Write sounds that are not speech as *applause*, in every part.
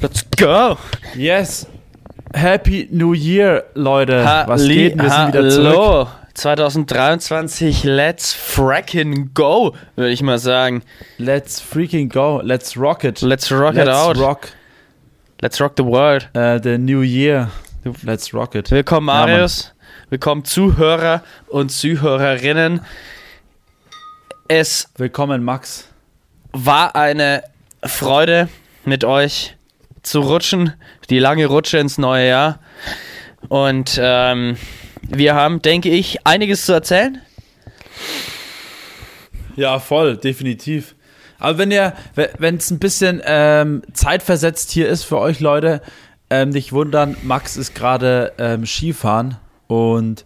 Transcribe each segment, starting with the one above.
Let's go! Yes. Happy New Year, Leute. Was Halli- geht? Wir sind wieder Hallo. zurück. 2023, let's fracking go, würde ich mal sagen. Let's freaking go. Let's rock it. Let's rock Let's it out. rock Let's rock the world. uh, the new year. Let's rock it. Willkommen, Ja. Marius. Willkommen, Zuhörer und Zuhörerinnen. Es Willkommen, Max. war eine Freude, mit euch zu rutschen. Die lange Rutsche ins neue Jahr. Und ähm, wir haben, denke ich, einiges zu erzählen. Ja, voll, definitiv. Aber wenn ihr, wenn es ein bisschen ähm, zeitversetzt hier ist für euch Leute, ähm, nicht wundern, Max ist gerade ähm, Skifahren und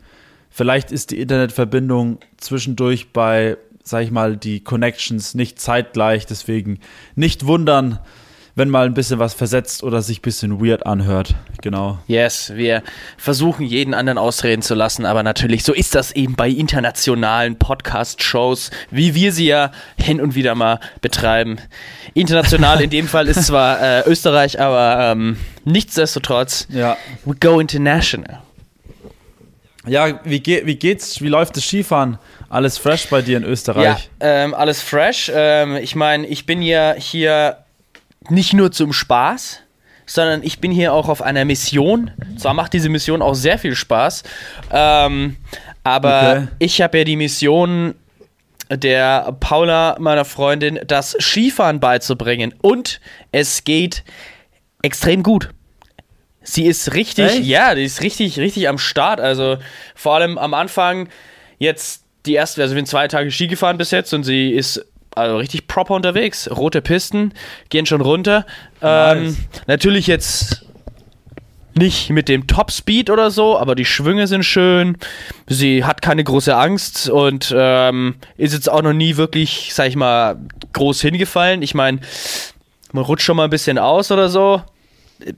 vielleicht ist die Internetverbindung zwischendurch bei, sag ich mal, die Connections nicht zeitgleich, deswegen nicht wundern, wenn mal ein bisschen was versetzt oder sich ein bisschen weird anhört. Genau. Yes, wir versuchen jeden anderen ausreden zu lassen, aber natürlich, so ist das eben bei internationalen Podcast-Shows, wie wir sie ja hin und wieder mal betreiben. International in dem Fall ist zwar *laughs* äh, Österreich, aber ähm, nichtsdestotrotz, Ja. we go international. Ja, wie, ge wie geht's? Wie läuft das Skifahren? Alles fresh bei dir in Ja, Österreich? ähm, alles fresh. Ähm, ich meine, ich bin ja hier nicht nur zum Spaß, sondern ich bin hier auch auf einer Mission. Zwar macht diese Mission auch sehr viel Spaß, ähm, aber Okay. ich habe ja die Mission der Paula, meiner Freundin, das Skifahren beizubringen. Und es geht extrem gut. Sie ist richtig, Echt? ja, die ist richtig, richtig am Start. Also vor allem am Anfang jetzt die erste, also wir sind zwei Tage Ski gefahren bis jetzt und sie ist also richtig proper unterwegs. Rote Pisten gehen schon runter. Ähm, Nice. natürlich jetzt nicht mit dem Top-Speed oder so, aber die Schwünge sind schön. Sie hat keine große Angst und ähm, ist jetzt auch noch nie wirklich, sag ich mal, groß hingefallen. Ich meine, man rutscht schon mal ein bisschen aus oder so.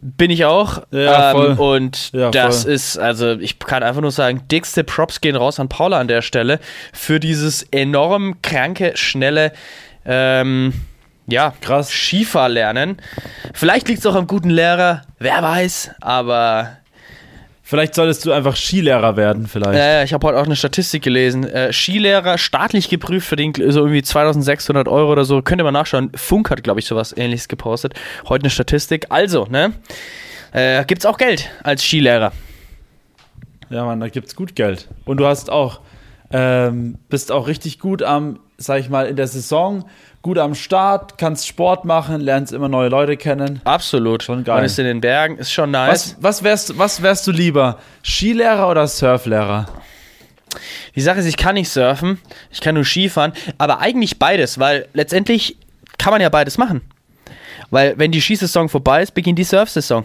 Bin ich auch. Ja, ähm, voll. und Ja, das voll. ist, also ich kann einfach nur sagen, dickste Props gehen raus an Paula an der Stelle für dieses enorm kranke, schnelle, ähm, ja, Krass. Skifahrlernen. Vielleicht liegt es auch am guten Lehrer, wer weiß, aber Vielleicht solltest du einfach Skilehrer werden, vielleicht. äh, ich habe heute auch eine Statistik gelesen. Äh, Skilehrer staatlich geprüft verdient so irgendwie 2600 Euro oder so. Könnt ihr mal nachschauen. Funk hat, glaube ich, sowas ähnliches gepostet. Heute eine Statistik. Also, ne? Äh, gibt's auch Geld als Skilehrer. Ja, Mann, da gibt's gut Geld. Und du hast auch, ähm, bist auch richtig gut am, sag ich mal, in der Saison, gut am Start, kannst Sport machen, lernst immer neue Leute kennen. Absolut. Schon geil. Man ist in den Bergen, ist schon nice. Was, was, wärst, was wärst du lieber? Skilehrer oder Surflehrer? Die Sache ist, ich kann nicht surfen, ich kann nur Skifahren, aber eigentlich beides, weil letztendlich kann man ja beides machen. Weil wenn die Skisaison vorbei ist, beginnt die Surfsaison.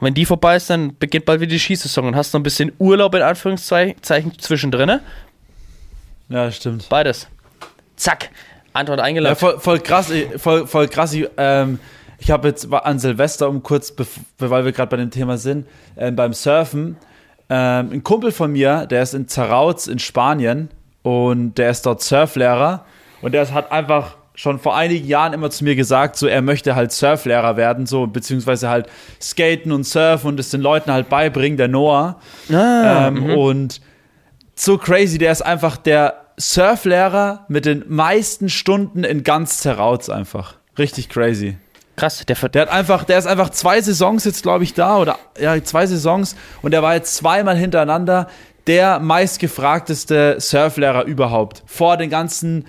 Wenn die vorbei ist, dann beginnt bald wieder die Skisaison und hast noch ein bisschen Urlaub in Anführungszeichen zwischendrin. Ja, stimmt. Beides. Zack. Antwort Ja, eingeloggt. voll, voll krass, ich- voll, voll krass. Ich, ähm, ich habe jetzt an Silvester, um kurz, weil wir gerade bei dem Thema sind, ähm, beim Surfen, ähm, ein Kumpel von mir, der ist in Zarauz in Spanien und der ist dort Surflehrer und der hat einfach schon vor einigen Jahren immer zu mir gesagt, so er möchte halt Surflehrer werden, so beziehungsweise halt skaten und surfen und es den Leuten halt beibringen, der Noah. Ah, ähm, Und so crazy, der ist einfach der Surflehrer mit den meisten Stunden in ganz Zerauz einfach. Richtig crazy. krass, der, Der hat einfach, der ist einfach zwei Saisons jetzt, glaube ich, da oder ja, zwei Saisons und der war jetzt zweimal hintereinander der meistgefragteste Surflehrer überhaupt. Vor den ganzen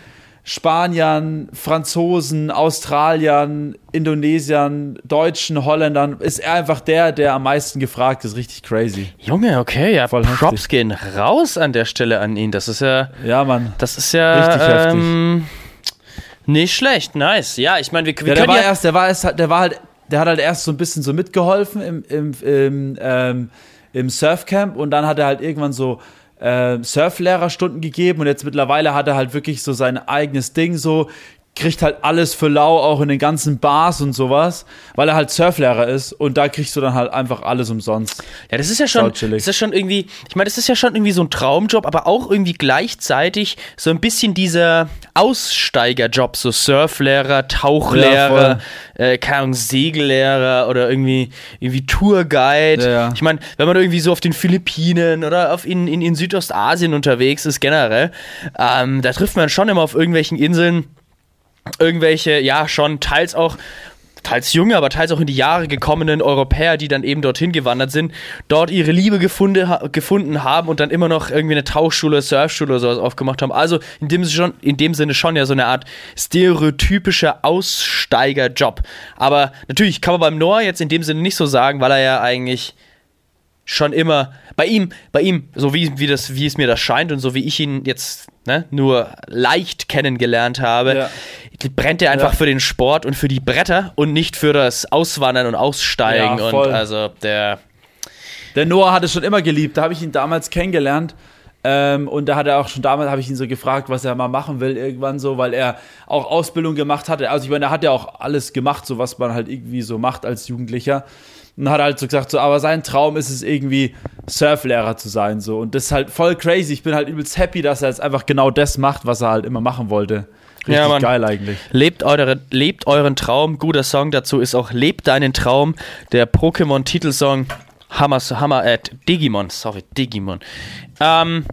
Spaniern, Franzosen, Australiern, Indonesiern, Deutschen, Holländern ist er einfach der, der am meisten gefragt ist. Richtig crazy. Junge, okay, ja, Voll Props heftig. gehen raus an der Stelle an ihn. Das ist ja, Ja, Mann. das ist ja Richtig heftig. ähm, nicht schlecht, nice. Ja, ich meine, wir, wir Ja, der können war ja, erst, der war erst, der war halt, der hat halt erst so ein bisschen so mitgeholfen im, im, im, ähm, im Surfcamp und dann hat er halt irgendwann so äh, Surflehrerstunden gegeben und jetzt mittlerweile hat er halt wirklich so sein eigenes Ding so kriegt halt alles für lau, auch in den ganzen Bars und sowas, weil er halt Surflehrer ist und da kriegst du dann halt einfach alles umsonst. Ja, das ist ja schon, das ist schon irgendwie, ich meine, das ist ja schon irgendwie so ein Traumjob, aber auch irgendwie gleichzeitig so ein bisschen dieser Aussteigerjob, so Surflehrer, Tauchlehrer, ja, äh, keine Ahnung, Segellehrer oder irgendwie, irgendwie Tourguide. Ja, ja. Ich meine, wenn man irgendwie so auf den Philippinen oder auf in, in, in Südostasien unterwegs ist generell, ähm, da trifft man schon immer auf irgendwelchen Inseln, irgendwelche, ja, schon teils auch teils junge, aber teils auch in die Jahre gekommenen Europäer, die dann eben dorthin gewandert sind, dort ihre Liebe gefunden, gefunden haben und dann immer noch irgendwie eine Tauchschule, Surfschule oder sowas aufgemacht haben. Also in dem, schon, in dem Sinne schon ja so eine Art stereotypischer Aussteigerjob. Aber natürlich kann man beim Noah jetzt in dem Sinne nicht so sagen, weil er ja eigentlich schon immer bei ihm, bei ihm, so wie, wie, das, wie es mir das scheint und so wie ich ihn jetzt ne, nur leicht kennengelernt habe, ja. brennt er einfach ja. für den Sport und für die Bretter und nicht für das Auswandern und Aussteigen. Ja, und also der. Der Noah hat es schon immer geliebt. Da habe ich ihn damals kennengelernt. Ähm, und da hat er auch schon damals, habe ich ihn so gefragt, was er mal machen will, irgendwann so, weil er auch Ausbildung gemacht hatte. Also ich meine, er hat ja auch alles gemacht, so was man halt irgendwie so macht als Jugendlicher. Und hat halt so gesagt, so, aber sein Traum ist es irgendwie, Surflehrer zu sein. So. Und das ist halt voll crazy. Ich bin halt übelst happy, dass er jetzt einfach genau das macht, was er halt immer machen wollte. Richtig ja, Mann. geil eigentlich. Lebt, eure, lebt euren Traum. Guter Song dazu ist auch Lebt deinen Traum, der Pokémon-Titelsong. Hammer, Hammer, äh, Digimon, sorry, Digimon. Ähm,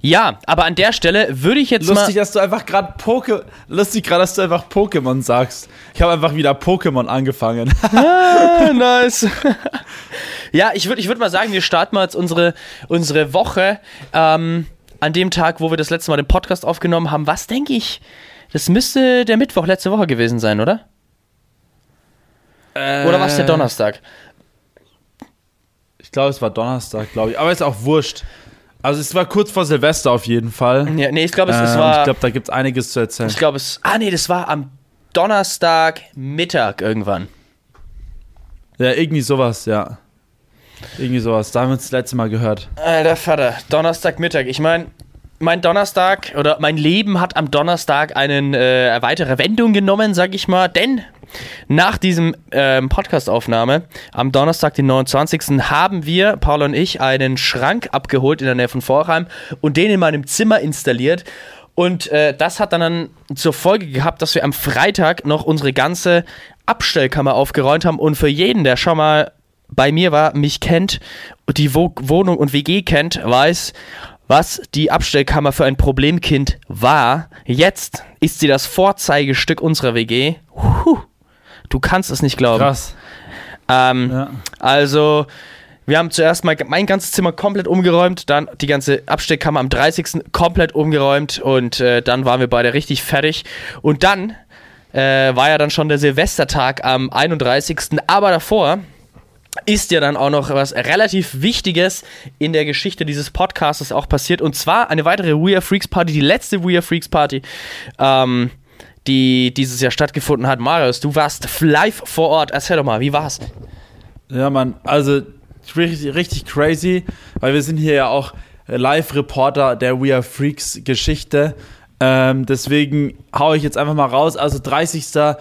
ja, aber an der Stelle würde ich jetzt lustig, mal. dass du einfach gerade Poke, lustig gerade, dass du einfach Pokémon sagst. Ich habe einfach wieder Pokémon angefangen. *laughs* ah, nice. ja, ich würde, ich würde mal sagen, wir starten mal jetzt unsere, unsere Woche ähm, an dem Tag, wo wir das letzte Mal den Podcast aufgenommen haben. Was denke ich? Das müsste der Mittwoch letzte Woche gewesen sein, oder? Äh, oder war es der Donnerstag? Ich glaube, es war Donnerstag, glaube ich. Aber ist auch wurscht. Also es war kurz vor Silvester auf jeden Fall. Ja, nee, ich glaube, es, ähm, es, war. Ich glaube, da gibt es einiges zu erzählen. Ich glaube, es. Ah, nee, das war am Donnerstag Mittag irgendwann. Ja, irgendwie sowas, ja. Irgendwie sowas. Da haben wir uns das letzte Mal gehört. Alter Vater, Donnerstagmittag. Ich meine, mein Donnerstag oder mein Leben hat am Donnerstag eine äh, weitere Wendung genommen, sag ich mal, denn nach diesem ähm, Podcast-Aufnahme am Donnerstag, den 29. haben wir, Paul und ich, einen Schrank abgeholt in der Nähe von Vorheim und den in meinem Zimmer installiert. Und äh, das hat dann zur Folge gehabt, dass wir am Freitag noch unsere ganze Abstellkammer aufgeräumt haben und für jeden, der schon mal bei mir war, mich kennt, die Wohnung und WG kennt, weiß, was die Abstellkammer für ein Problemkind war. Jetzt ist sie das Vorzeigestück unserer WG. Puh, du kannst es nicht glauben. Krass. Ähm, ja. Also, wir haben zuerst mal mein ganzes Zimmer komplett umgeräumt, dann die ganze Abstellkammer am 30. komplett umgeräumt und äh, dann waren wir beide richtig fertig. Und dann äh, war ja dann schon der Silvestertag am 31. Aber davor ist ja dann auch noch was relativ Wichtiges in der Geschichte dieses Podcasts auch passiert. Und zwar eine weitere We Are Freaks Party, die letzte We Are Freaks Party, ähm, die dieses Jahr stattgefunden hat. Marius, du warst live vor Ort. Erzähl doch mal, wie war's? Ja, Mann, also richtig, richtig crazy, weil wir sind hier ja auch Live-Reporter der We Are Freaks Geschichte. Ähm, deswegen haue ich jetzt einfach mal raus. Also 30.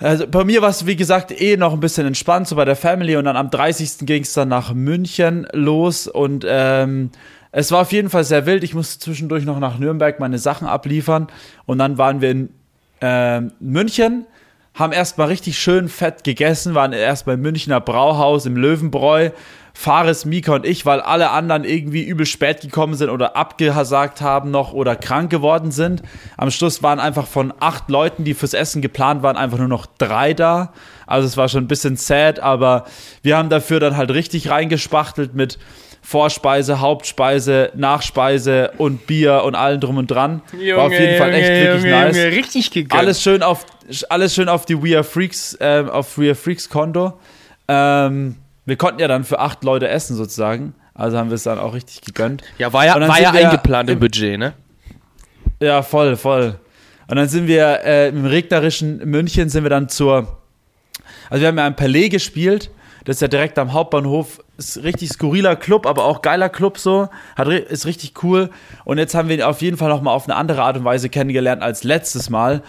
Also bei mir war es, wie gesagt, eh noch ein bisschen entspannt, so bei der Family. Und dann am 30. ging es dann nach München los. Und ähm, es war auf jeden Fall sehr wild. Ich musste zwischendurch noch nach Nürnberg meine Sachen abliefern. Und dann waren wir in äh, München, haben erstmal richtig schön fett gegessen, waren erst beim Münchner Brauhaus im Löwenbräu Fares, Mika und ich, weil alle anderen irgendwie übel spät gekommen sind oder abgesagt haben noch oder krank geworden sind. Am Schluss waren einfach von acht Leuten, die fürs Essen geplant waren, einfach nur noch drei da. Also es war schon ein bisschen sad, aber wir haben dafür dann halt richtig reingespachtelt mit Vorspeise, Hauptspeise, Nachspeise und Bier und allem drum und dran. Junge, war auf jeden Fall echt Junge, wirklich Junge, nice. Richtig gegönnt. Alles schön auf alles schön auf die We Are Freaks äh, auf We Are Freaks Konto. Ähm, wir konnten ja dann für acht Leute essen sozusagen. Also haben wir es dann auch richtig gegönnt. Ja, war ja, war ja eingeplant im Budget, ne? Ja, voll, voll. Und dann sind wir äh, im regnerischen München sind wir dann zur. Also wir haben ja ein Palais gespielt. Das ist ja direkt am Hauptbahnhof. Ist richtig skurriler Club, aber auch geiler Club so. Hat, ist richtig cool. Und jetzt haben wir ihn auf jeden Fall nochmal auf eine andere Art und Weise kennengelernt als letztes Mal.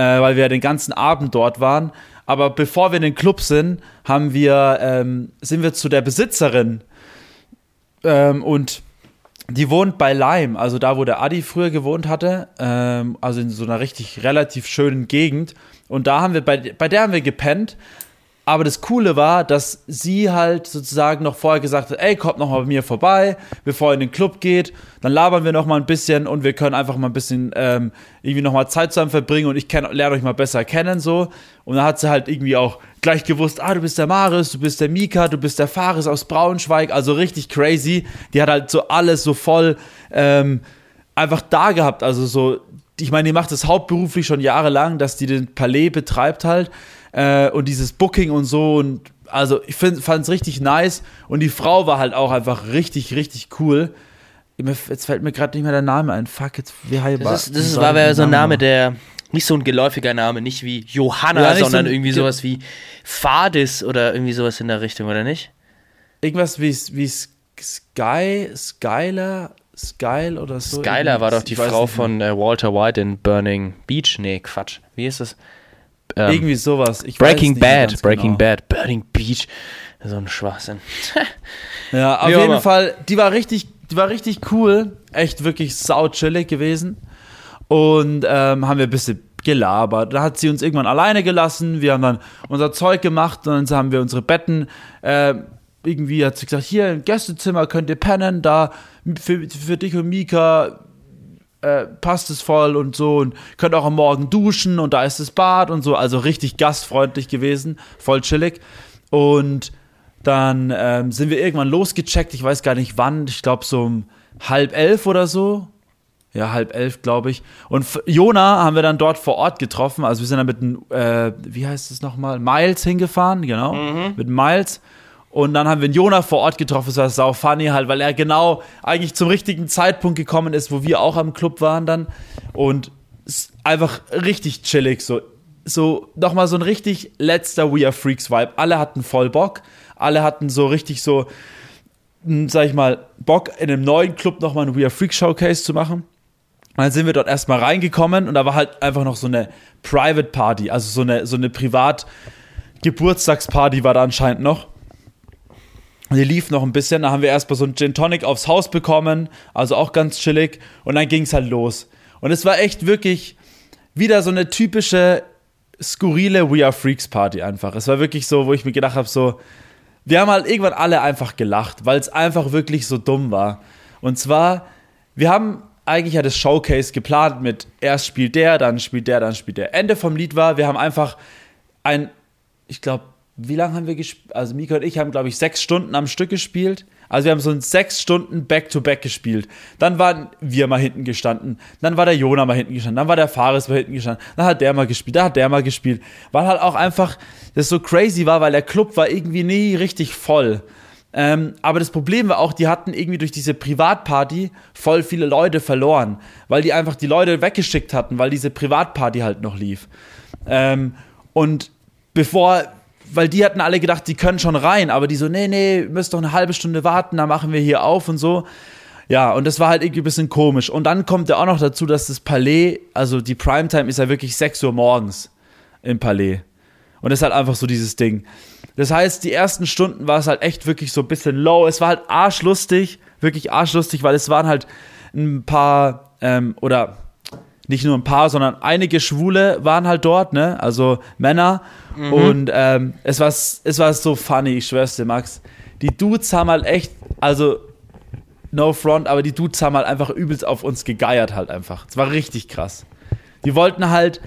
äh, weil wir den ganzen Abend dort waren. Aber bevor wir in den Club sind, haben wir, ähm, sind wir zu der Besitzerin ähm, und die wohnt bei Leim, also da, wo der Adi früher gewohnt hatte, ähm, also in so einer richtig relativ schönen Gegend. Und da haben wir, bei, bei der haben wir gepennt. Aber das Coole war, dass sie halt sozusagen noch vorher gesagt hat, ey, kommt noch mal bei mir vorbei, bevor ihr in den Club geht. Dann labern wir noch mal ein bisschen und wir können einfach mal ein bisschen ähm, irgendwie noch mal Zeit zusammen verbringen und ich lerne euch mal besser kennen so. Und dann hat sie halt irgendwie auch gleich gewusst, ah, du bist der Maris, du bist der Mika, du bist der Fares aus Braunschweig, also richtig crazy. Die hat halt so alles so voll ähm, einfach da gehabt, also so ich meine, die macht das hauptberuflich schon jahrelang, dass die den Palais betreibt halt äh, und dieses Booking und so und also ich fand es richtig nice und die Frau war halt auch einfach richtig, richtig cool. Jetzt fällt mir gerade nicht mehr der Name ein. Fuck, jetzt wie heißt Das, ist, das ist, war ja so ein Name, der nicht so ein geläufiger Name, nicht wie Johanna, ja, sondern so irgendwie sowas wie Fadis oder irgendwie sowas in der Richtung, oder nicht? Irgendwas wie, wie Sky, Skyler, Skyle oder so. Skyler war doch die Frau von äh, Walter White in Burning Beach. Nee, Quatsch. Wie ist das? Ähm, Irgendwie sowas. Ich Breaking Bad, Breaking genau. Bad, Burning Beach. So ein Schwachsinn. *laughs* ja, auf jeden immer. Fall, die war richtig, die war richtig cool. Echt wirklich sau chillig gewesen. Und ähm, haben wir ein bisschen gelabert. Da hat sie uns irgendwann alleine gelassen. Wir haben dann unser Zeug gemacht und dann haben wir unsere Betten. Äh, irgendwie hat sie gesagt: Hier im Gästezimmer könnt ihr pennen. Da für, für dich und Mika äh, passt es voll und so und könnt auch am Morgen duschen und da ist das Bad und so. Also richtig gastfreundlich gewesen, voll chillig. Und dann ähm, sind wir irgendwann losgecheckt, ich weiß gar nicht wann, ich glaube so um halb elf oder so. Ja, halb elf, glaube ich. Und Jona haben wir dann dort vor Ort getroffen. Also wir sind dann mit, äh, wie heißt es nochmal, Miles hingefahren, genau, mhm. mit Miles. Und dann haben wir einen Jona vor Ort getroffen, das war sau funny halt, weil er genau eigentlich zum richtigen Zeitpunkt gekommen ist, wo wir auch am Club waren dann. Und einfach richtig chillig, so, so nochmal so ein richtig letzter We Are Freaks Vibe. Alle hatten voll Bock, alle hatten so richtig so, hm, sag ich mal, Bock in einem neuen Club nochmal ein We Are Freak Showcase zu machen. Und dann sind wir dort erstmal reingekommen und da war halt einfach noch so eine Private Party, also so eine, so eine Privat- Geburtstagsparty war da anscheinend noch. Die lief noch ein bisschen, da haben wir erstmal so ein Gin Tonic aufs Haus bekommen, also auch ganz chillig. Und dann ging es halt los. Und es war echt wirklich wieder so eine typische skurrile We Are Freaks Party einfach. Es war wirklich so, wo ich mir gedacht habe, so, wir haben halt irgendwann alle einfach gelacht, weil es einfach wirklich so dumm war. Und zwar, wir haben eigentlich ja das Showcase geplant mit erst spielt der, dann spielt der, dann spielt der. Ende vom Lied war, wir haben einfach ein, ich glaube, wie lange haben wir gespielt? Also Mika und ich haben, glaube ich, sechs Stunden am Stück gespielt. Also wir haben so ein sechs Stunden Back-to-Back -back gespielt. Dann waren wir mal hinten gestanden. Dann war der Jona mal hinten gestanden. Dann war der Fares mal hinten gestanden. Dann hat der mal gespielt. Dann hat der mal gespielt. Weil halt auch einfach das so crazy war, weil der Club war irgendwie nie richtig voll. Ähm, aber das Problem war auch, die hatten irgendwie durch diese Privatparty voll viele Leute verloren, weil die einfach die Leute weggeschickt hatten, weil diese Privatparty halt noch lief. Ähm, und bevor weil die hatten alle gedacht, die können schon rein, aber die so, nee, nee, müsst doch eine halbe Stunde warten, dann machen wir hier auf und so. Ja, und das war halt irgendwie ein bisschen komisch. Und dann kommt ja auch noch dazu, dass das Palais, also die Primetime ist ja wirklich 6 Uhr morgens im Palais. Und das ist halt einfach so dieses Ding. Das heißt, die ersten Stunden war es halt echt wirklich so ein bisschen low. Es war halt arschlustig, wirklich arschlustig, weil es waren halt ein paar, ähm, oder nicht nur ein paar, sondern einige Schwule waren halt dort, ne? Also Männer. Mhm. Und ähm, es, war, es war so funny, ich schwör's dir, Max. Die Dudes haben halt echt, also no front, aber die Dudes haben halt einfach übelst auf uns gegeiert halt einfach. Es war richtig krass. Die wollten halt,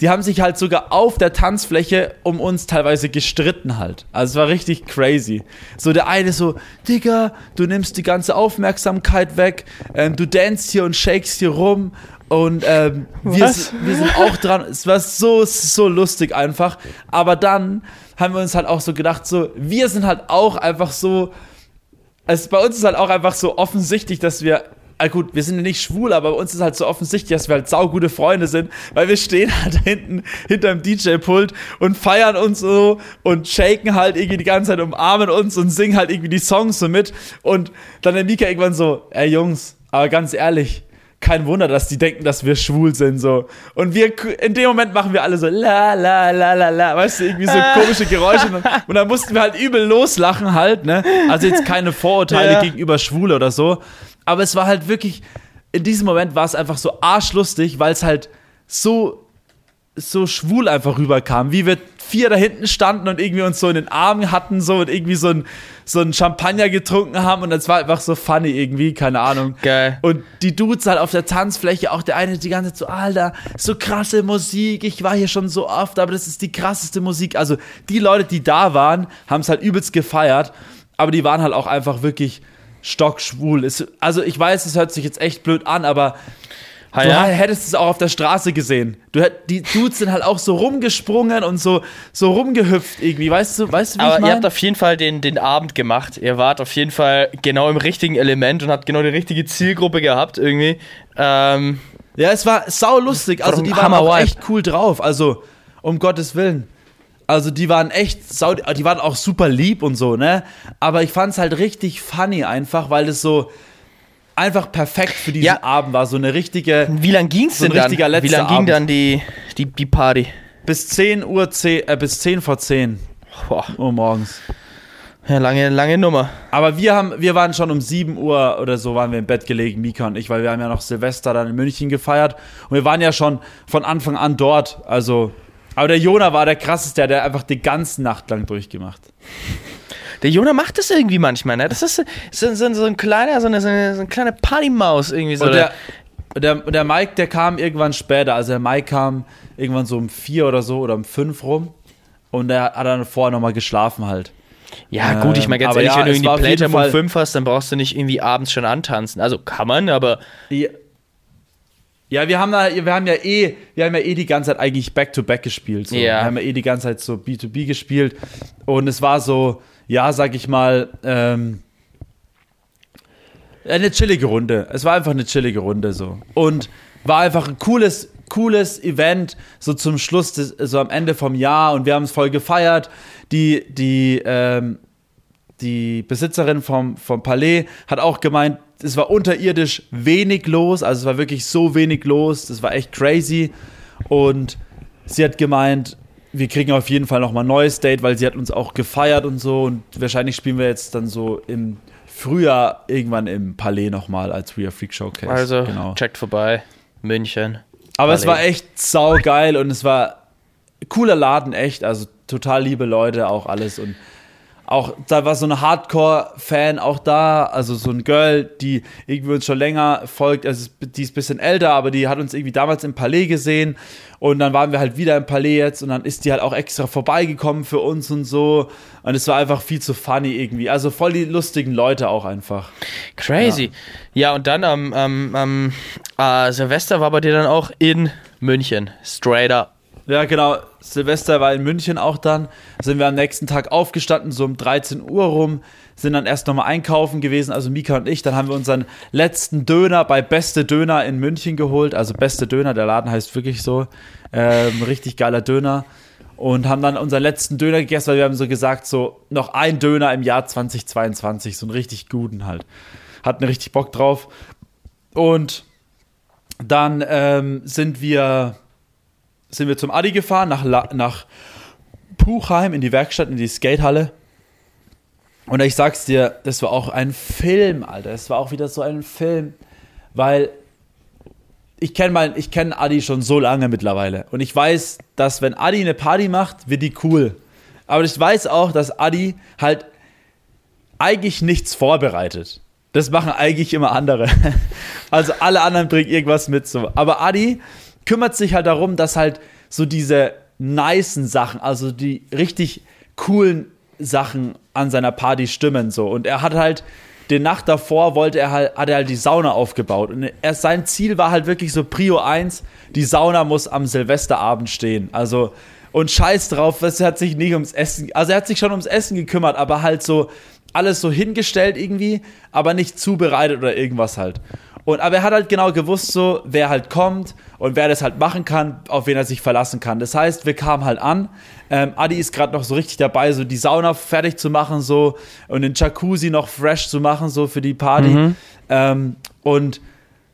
die haben sich halt sogar auf der Tanzfläche um uns teilweise gestritten halt. Also es war richtig crazy. So der eine so, Digga, du nimmst die ganze Aufmerksamkeit weg, ähm, du danst hier und shakest hier rum und ähm, wir, wir, sind auch dran. Es war so, so lustig einfach. Aber dann haben wir uns halt auch so gedacht, so, wir sind halt auch einfach so. Also bei uns ist halt auch einfach so offensichtlich, dass wir. Ah gut, wir sind ja nicht schwul, aber bei uns ist halt so offensichtlich, dass wir halt saugute Freunde sind, weil wir stehen halt *laughs* hinten hinterm DJ-Pult und feiern uns so und shaken halt irgendwie die ganze Zeit, umarmen uns und singen halt irgendwie die Songs so mit. Und dann der Mika irgendwann so, ey Jungs, aber ganz ehrlich, kein Wunder, dass die denken, dass wir schwul sind, so. Und wir, in dem Moment machen wir alle so, la, la, la, la, la, weißt du, irgendwie so *laughs* komische Geräusche. Und, und dann mussten wir halt übel loslachen halt, ne? Also jetzt keine Vorurteile Ja. gegenüber Schwule oder so. Aber es war halt wirklich, in diesem Moment war es einfach so arschlustig, weil es halt so, so schwul einfach rüberkam. Wie wir vier da hinten standen und irgendwie uns so in den Armen hatten, so und irgendwie so ein, so ein Champagner getrunken haben und das war einfach so funny irgendwie, keine Ahnung. Geil. Und die Dudes halt auf der Tanzfläche, auch der eine die ganze Zeit so, Alter, so krasse Musik, ich war hier schon so oft, aber das ist die krasseste Musik. Also die Leute, die da waren, haben es halt übelst gefeiert, aber die waren halt auch einfach wirklich stockschwul. Also ich weiß, es hört sich jetzt echt blöd an, aber Du ja? hättest es auch auf der Straße gesehen. Du die Dudes sind halt auch so rumgesprungen und so, so rumgehüpft irgendwie, weißt du, weißt du, wie Aber ich ihr meine? habt auf jeden Fall den, den Abend gemacht. Ihr wart auf jeden Fall genau im richtigen Element und habt genau die richtige Zielgruppe gehabt irgendwie. Ähm, Ja, es war sau lustig. Also die waren auch echt cool drauf. Also um Gottes Willen. Also die waren echt sau, die waren auch super lieb und so, ne? Aber ich fand's halt richtig funny einfach, weil es so einfach perfekt für diesen Ja. Abend war. So eine richtige wie lang ging's So ein denn dann? richtiger Wie letzter lang ging Abend. dann die, die, die Party? bis 10 Uhr, 10, äh, bis 10 vor 10 Boah, Uhr morgens. ja, lange, lange Nummer. Aber wir haben, wir waren schon um 7 Uhr oder so waren wir im Bett gelegen, Mika und ich, weil wir haben ja noch Silvester dann in München gefeiert und wir waren ja schon von Anfang an dort. Also, aber der Jona war der krasseste, der hat einfach die ganze Nacht lang durchgemacht. Der Jonah macht das irgendwie manchmal, ne? Das ist so, so, so ein kleiner, so eine, so eine, kleine Partymaus irgendwie so. Und der, der, der Mike, der kam irgendwann später. Also der Mike kam irgendwann so um 4 oder so oder um 5 rum. Und der hat dann vorher nochmal geschlafen halt. ja, gut, ich meine ganz aber ehrlich, ja, wenn du irgendwie Playtime um 5 hast, dann brauchst du nicht irgendwie abends schon antanzen. Also kann man, aber Ja, ja wir haben da, wir haben ja eh, wir haben ja eh die ganze Zeit eigentlich Back-to-Back gespielt. So. Ja. Wir haben ja eh die ganze Zeit so B2B gespielt. Und es war so, ja, sag ich mal, ähm, eine chillige Runde. Es war einfach eine chillige Runde so. Und war einfach ein cooles, cooles Event, so zum Schluss, des, so am Ende vom Jahr. Und wir haben es voll gefeiert. Die, die, ähm, die Besitzerin vom, vom Palais hat auch gemeint, es war unterirdisch wenig los, also es war wirklich so wenig los, das war echt crazy. Und sie hat gemeint, wir kriegen auf jeden Fall nochmal ein neues Date, weil sie hat uns auch gefeiert und so. Und wahrscheinlich spielen wir jetzt dann so im Frühjahr irgendwann im Palais nochmal als We Are Freak Showcase. also genau. checkt vorbei. München. Aber es Palais. war echt saugeil und es war cooler Laden, echt. Also total liebe Leute, auch alles. Und auch da war so eine Hardcore-Fan auch da, also so ein Girl, die irgendwie uns schon länger folgt. Also die ist ein bisschen älter, aber die hat uns irgendwie damals im Palais gesehen. Und dann waren wir halt wieder im Palais jetzt und dann ist die halt auch extra vorbeigekommen für uns und so. Und es war einfach viel zu funny irgendwie. Also voll die lustigen Leute auch einfach. Crazy. Ja, und dann am, am, am äh, Silvester war bei dir dann auch in München. Straight up. Ja, genau. Silvester war in München auch dann. Sind wir am nächsten Tag aufgestanden, so um 13 Uhr rum. Sind dann erst nochmal einkaufen gewesen, also Mika und ich. Dann haben wir unseren letzten Döner bei Beste Döner in München geholt. Also Beste Döner, der Laden heißt wirklich so. Ähm, richtig geiler Döner. Und haben dann unseren letzten Döner gegessen, weil wir haben so gesagt, so noch ein Döner im Jahr 2022. So einen richtig guten halt. Hatten richtig Bock drauf. Und dann ähm, sind wir sind wir zum Adi gefahren, nach, La nach Puchheim in die Werkstatt, in die Skatehalle. Und ich sag's dir, das war auch ein Film, Alter. Das war auch wieder so ein Film, weil ich kenne kenne Adi schon so lange mittlerweile und ich weiß, dass wenn Adi eine Party macht, wird die cool. Aber ich weiß auch, dass Adi halt eigentlich nichts vorbereitet. Das machen eigentlich immer andere. *laughs* Also alle anderen bringen irgendwas mit so. Aber Adi kümmert sich halt darum, dass halt so diese nicen Sachen, also die richtig coolen Sachen an seiner Party stimmen so. Und er hat halt die Nacht davor wollte er halt, hat er halt die Sauna aufgebaut. Und er, sein Ziel war halt wirklich so Prio 1, die Sauna muss am Silvesterabend stehen. Also, und scheiß drauf, es hat sich nicht ums Essen, also er hat sich schon ums Essen gekümmert, aber halt so alles so hingestellt irgendwie, aber nicht zubereitet oder irgendwas halt. Und, aber er hat halt genau gewusst, so, wer halt kommt und wer das halt machen kann, auf wen er sich verlassen kann. Das heißt, wir kamen halt an. Ähm, Adi ist gerade noch so richtig dabei, so die Sauna fertig zu machen, so und den Jacuzzi noch fresh zu machen, so für die Party. Ähm, und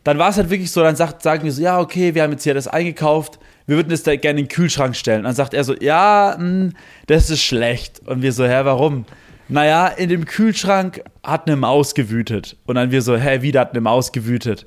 dann war es halt wirklich so, dann sagt, sagen wir so, ja, okay, wir haben jetzt hier das eingekauft, wir würden das da gerne in den Kühlschrank stellen. Und dann sagt er so, ja, mh, hm, das ist schlecht. Und wir so, hä, warum? Naja, in dem Kühlschrank hat eine Maus gewütet. Und dann wir so, hä, wieder hat eine Maus gewütet.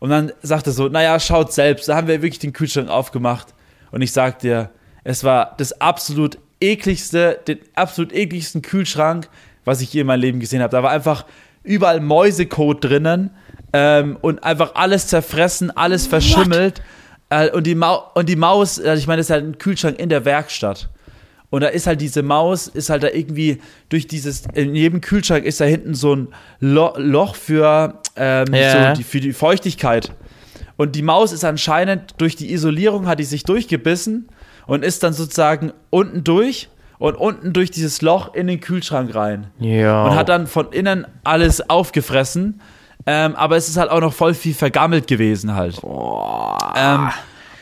Und dann sagt er so, naja, schaut selbst. Da haben wir wirklich den Kühlschrank aufgemacht. Und ich sag dir, es war das absolut ekligste, den absolut ekligsten Kühlschrank, was ich je in meinem Leben gesehen habe. Da war einfach überall Mäusekot drinnen ähm, und einfach alles zerfressen, alles verschimmelt. Äh, und, die und die Maus, also ich meine, das ist halt ein Kühlschrank in der Werkstatt. Und da ist halt diese Maus, ist halt da irgendwie durch dieses, in jedem Kühlschrank ist da hinten so ein Lo Loch für, ähm, Ja. so die, für die Feuchtigkeit. Und die Maus ist anscheinend durch die Isolierung, hat die sich durchgebissen und ist dann sozusagen unten durch und unten durch dieses Loch in den Kühlschrank rein. Ja. Und hat dann von innen alles aufgefressen. Ähm, aber es ist halt auch noch voll viel vergammelt gewesen halt. Ähm,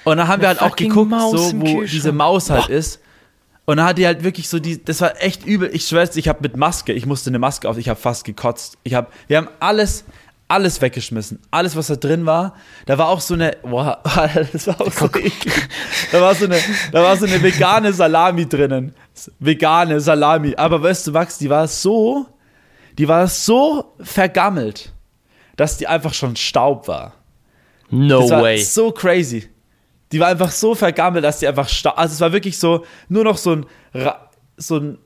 und dann haben wir halt auch geguckt, Maus so, wo diese Maus halt ist. Und dann hat die halt wirklich so die, das war echt übel. Ich schwör's, ich habe mit Maske, ich musste eine Maske auf, ich habe fast gekotzt. Ich habe, wir haben alles, alles weggeschmissen, alles was da drin war. Da war auch so eine, boah, *laughs* das war auch so eklig. Da war so eine, da war so eine vegane Salami drinnen, vegane Salami. Aber weißt du, Max, die war so, die war so vergammelt, dass die einfach schon Staub war. no Das war way. so crazy. Die war einfach so vergammelt, dass die einfach sta Also es war wirklich so, nur noch so ein, so ein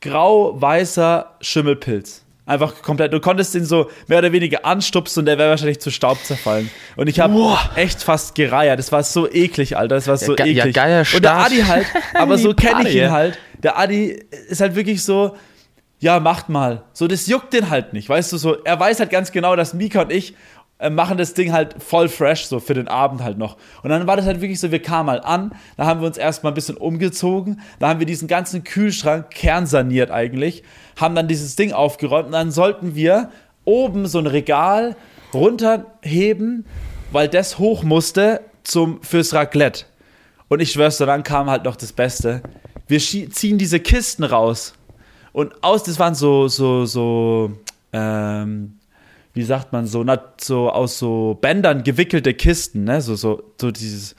grau-weißer Schimmelpilz. Einfach komplett. Du konntest den so mehr oder weniger anstupsen und der wäre wahrscheinlich zu Staub zerfallen. Und ich habe echt fast gereiert. Das war so eklig, Alter. Das war so ge- ja, eklig. geiler und der Start. Adi halt, *laughs* aber so kenne ich ihn ja. halt. Der Adi ist halt wirklich so, ja, macht mal. So, das juckt den halt nicht, weißt du, so, er weiß halt ganz genau, dass Mika und ich machen das Ding halt voll fresh, so für den Abend halt noch. Und dann war das halt wirklich so, wir kamen mal an, da haben wir uns erstmal ein bisschen umgezogen, da haben wir diesen ganzen Kühlschrank kernsaniert eigentlich, haben dann dieses Ding aufgeräumt und dann sollten wir oben so ein Regal runterheben, weil das hoch musste zum, fürs Raclette. Und ich schwör's dir, dann kam halt noch das Beste. Wir ziehen diese Kisten raus. Und aus, das waren so, so, so, ähm, wie sagt man, so, na, so aus so Bändern gewickelte Kisten, ne? So, so, so dieses,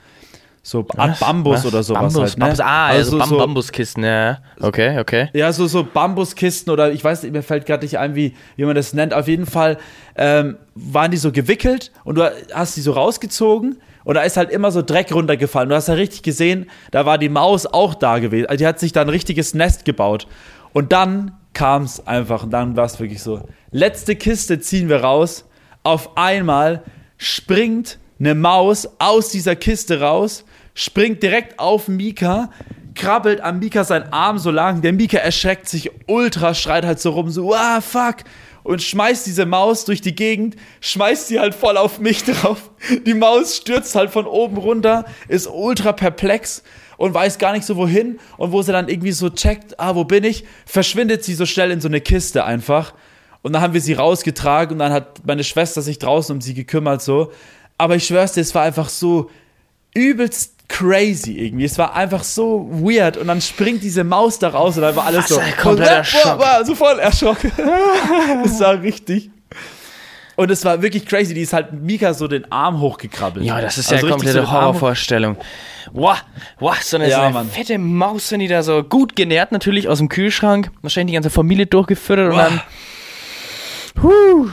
so Art Bambus Was? oder sowas Bambus, halt, ne? Bambus, ah, also, Bam so, Bambuskisten, ja. Okay, okay. ja, so, so Bambuskisten oder ich weiß nicht, mir fällt gerade nicht ein, wie, wie man das nennt. Auf jeden Fall ähm, waren die so gewickelt und du hast die so rausgezogen und da ist halt immer so Dreck runtergefallen. Du hast ja richtig gesehen, da war die Maus auch da gewesen. Also die hat sich da ein richtiges Nest gebaut. Und dann kam es einfach und dann war es wirklich so. Letzte Kiste ziehen wir raus. Auf einmal springt eine Maus aus dieser Kiste raus, springt direkt auf Mika, krabbelt an Mika seinen Arm so lang. Der Mika erschreckt sich ultra, schreit halt so rum, so, ah, fuck. Und schmeißt diese Maus durch die Gegend, schmeißt sie halt voll auf mich *laughs* drauf. Die Maus stürzt halt von oben runter, ist ultra perplex und weiß gar nicht so wohin. Und wo sie dann irgendwie so checkt, ah, wo bin ich, verschwindet sie so schnell in so eine Kiste einfach. Und dann haben wir sie rausgetragen und dann hat meine Schwester sich draußen um sie gekümmert, so. Aber ich schwör's dir, es war einfach so übelst crazy irgendwie. Es war einfach so weird und dann springt diese Maus da raus und dann war alles Was so. kompletter und, Schock. War, so voll erschrocken. *laughs* Es war richtig. Und es war wirklich crazy. Die ist halt Mika so den Arm hochgekrabbelt. Ja, das ist ja Also eine richtig komplette so Horrorvorstellung. Wow, wow, so eine, Ja, so eine fette Maus, wenn die da so gut genährt natürlich aus dem Kühlschrank, wahrscheinlich die ganze Familie durchgefüttert und Wow. dann. Huh,